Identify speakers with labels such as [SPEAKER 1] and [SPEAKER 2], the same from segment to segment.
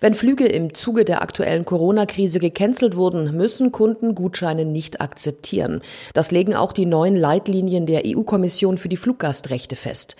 [SPEAKER 1] Wenn Flüge im Zuge der aktuellen Corona-Krise gecancelt wurden, müssen Kunden Gutscheine nicht akzeptieren. Das legen auch die neuen Leitlinien der EU-Kommission für die Fluggastrechte fest.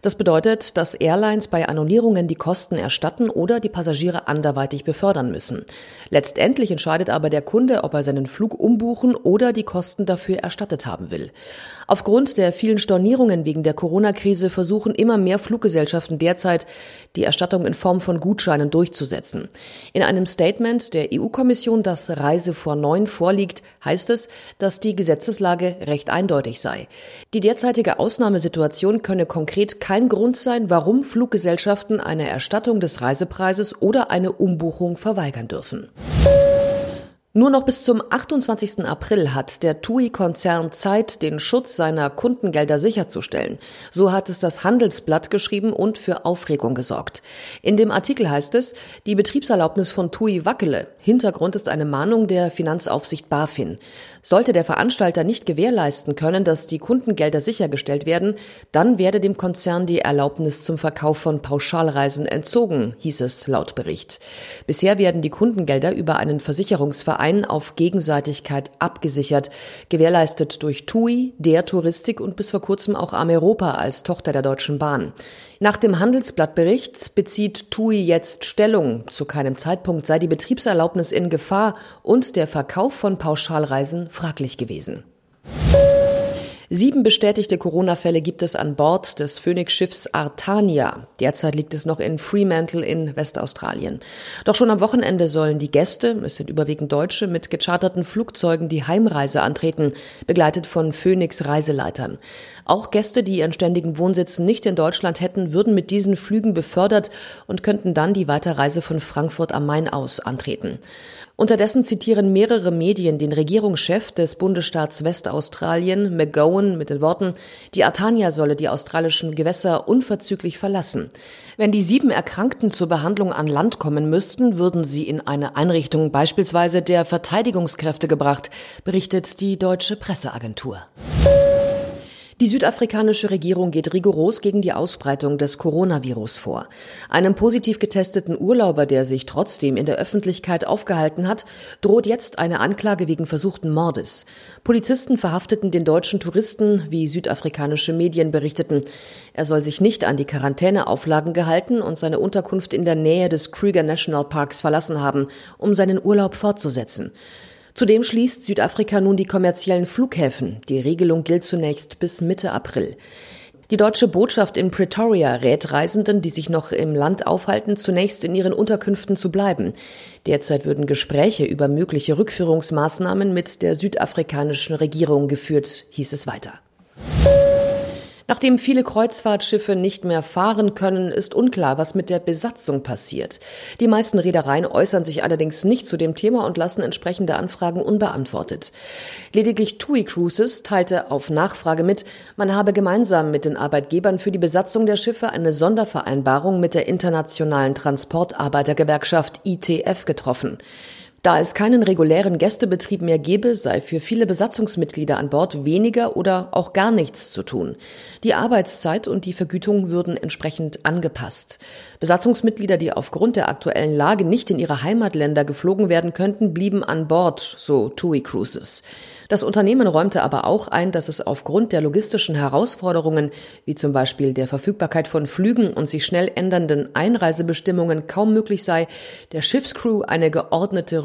[SPEAKER 1] Das bedeutet, dass Airlines bei Annullierungen die Kosten erstatten oder die Passagiere anderweitig befördern müssen. Letztendlich entscheidet aber der Kunde, ob er seinen Flug umbuchen oder die Kosten dafür erstattet haben will. Aufgrund der vielen Stornierungen wegen der Corona-Krise versuchen immer mehr Fluggesellschaften derzeit, die Erstattung in Form von Gutscheinen durchzusetzen umsetzen. In einem Statement der EU-Kommission, das Reise vor neun vorliegt, heißt es, dass die Gesetzeslage recht eindeutig sei. Die derzeitige Ausnahmesituation könne konkret kein Grund sein, warum Fluggesellschaften eine Erstattung des Reisepreises oder eine Umbuchung verweigern dürfen. Nur noch bis zum 28. April hat der TUI-Konzern Zeit, den Schutz seiner Kundengelder sicherzustellen. So hat es das Handelsblatt geschrieben und für Aufregung gesorgt. In dem Artikel heißt es, die Betriebserlaubnis von TUI wackele. Hintergrund ist eine Mahnung der Finanzaufsicht BaFin. Sollte der Veranstalter nicht gewährleisten können, dass die Kundengelder sichergestellt werden, dann werde dem Konzern die Erlaubnis zum Verkauf von Pauschalreisen entzogen, hieß es laut Bericht. Bisher werden die Kundengelder über einen Versicherungsverein Verein auf Gegenseitigkeit abgesichert, gewährleistet durch TUI, der Touristik und bis vor kurzem auch Ameropa als Tochter der Deutschen Bahn. Nach dem Handelsblattbericht bezieht TUI jetzt Stellung. Zu keinem Zeitpunkt sei die Betriebserlaubnis in Gefahr und der Verkauf von Pauschalreisen fraglich gewesen. Sieben bestätigte Corona-Fälle gibt es an Bord des Phoenix-Schiffs Artania. Derzeit liegt es noch in Fremantle in Westaustralien. Doch schon am Wochenende sollen die Gäste, es sind überwiegend Deutsche, mit gecharterten Flugzeugen die Heimreise antreten, begleitet von Phoenix Reiseleitern. Auch Gäste, die ihren ständigen Wohnsitz nicht in Deutschland hätten, würden mit diesen Flügen befördert und könnten dann die Weiterreise von Frankfurt am Main aus antreten. Unterdessen zitieren mehrere Medien den Regierungschef des Bundesstaats Westaustralien, McGowan, mit den Worten, die Artania solle die australischen Gewässer unverzüglich verlassen. Wenn die sieben Erkrankten zur Behandlung an Land kommen müssten, würden sie in eine Einrichtung beispielsweise der Verteidigungskräfte gebracht, berichtet die deutsche Presseagentur. Die südafrikanische Regierung geht rigoros gegen die Ausbreitung des Coronavirus vor. Einem positiv getesteten Urlauber, der sich trotzdem in der Öffentlichkeit aufgehalten hat, droht jetzt eine Anklage wegen versuchten Mordes. Polizisten verhafteten den deutschen Touristen, wie südafrikanische Medien berichteten. Er soll sich nicht an die Quarantäneauflagen gehalten und seine Unterkunft in der Nähe des Kruger National Parks verlassen haben, um seinen Urlaub fortzusetzen. Zudem schließt Südafrika nun die kommerziellen Flughäfen. Die Regelung gilt zunächst bis Mitte April. Die deutsche Botschaft in Pretoria rät Reisenden, die sich noch im Land aufhalten, zunächst in ihren Unterkünften zu bleiben. Derzeit würden Gespräche über mögliche Rückführungsmaßnahmen mit der südafrikanischen Regierung geführt, hieß es weiter. Nachdem viele Kreuzfahrtschiffe nicht mehr fahren können, ist unklar, was mit der Besatzung passiert. Die meisten Reedereien äußern sich allerdings nicht zu dem Thema und lassen entsprechende Anfragen unbeantwortet. Lediglich TUI Cruises teilte auf Nachfrage mit, man habe gemeinsam mit den Arbeitgebern für die Besatzung der Schiffe eine Sondervereinbarung mit der Internationalen Transportarbeitergewerkschaft ITF getroffen. Da es keinen regulären Gästebetrieb mehr gebe, sei für viele Besatzungsmitglieder an Bord weniger oder auch gar nichts zu tun. Die Arbeitszeit und die Vergütung würden entsprechend angepasst. Besatzungsmitglieder, die aufgrund der aktuellen Lage nicht in ihre Heimatländer geflogen werden könnten, blieben an Bord, so TUI Cruises. Das Unternehmen räumte aber auch ein, dass es aufgrund der logistischen Herausforderungen, wie zum Beispiel der Verfügbarkeit von Flügen und sich schnell ändernden Einreisebestimmungen kaum möglich sei, der Schiffscrew eine geordnete